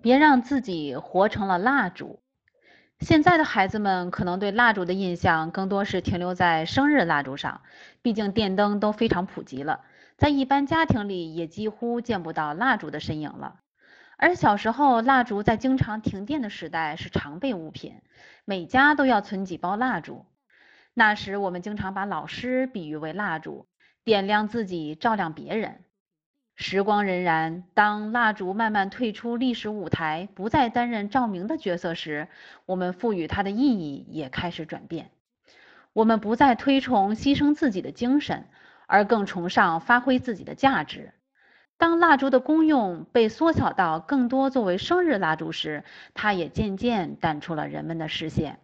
别让自己活成了蜡烛。现在的孩子们可能对蜡烛的印象更多是停留在生日蜡烛上，毕竟电灯都非常普及了，在一般家庭里也几乎见不到蜡烛的身影了。而小时候，蜡烛在经常停电的时代是常备物品，每家都要存几包蜡烛。那时我们经常把老师比喻为蜡烛，点亮自己，照亮别人。时光荏苒，当蜡烛慢慢退出历史舞台，不再担任照明的角色时，我们赋予它的意义也开始转变。我们不再推崇牺牲自己的精神，而更崇尚发挥自己的价值。当蜡烛的功用被缩小到更多作为生日蜡烛时，它也渐渐淡出了人们的视线。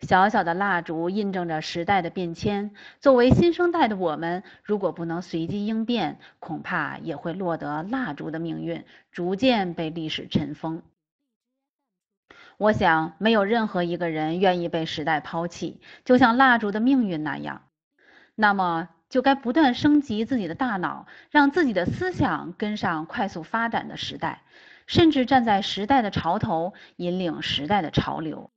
小小的蜡烛印证着时代的变迁。作为新生代的我们，如果不能随机应变，恐怕也会落得蜡烛的命运，逐渐被历史尘封。我想，没有任何一个人愿意被时代抛弃，就像蜡烛的命运那样。那么，就该不断升级自己的大脑，让自己的思想跟上快速发展的时代，甚至站在时代的潮头，引领时代的潮流。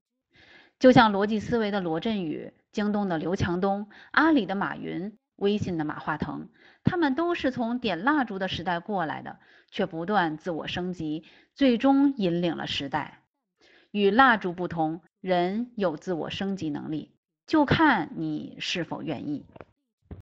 就像逻辑思维的罗振宇、京东的刘强东、阿里的马云、微信的马化腾，他们都是从点蜡烛的时代过来的，却不断自我升级，最终引领了时代。与蜡烛不同，人有自我升级能力，就看你是否愿意。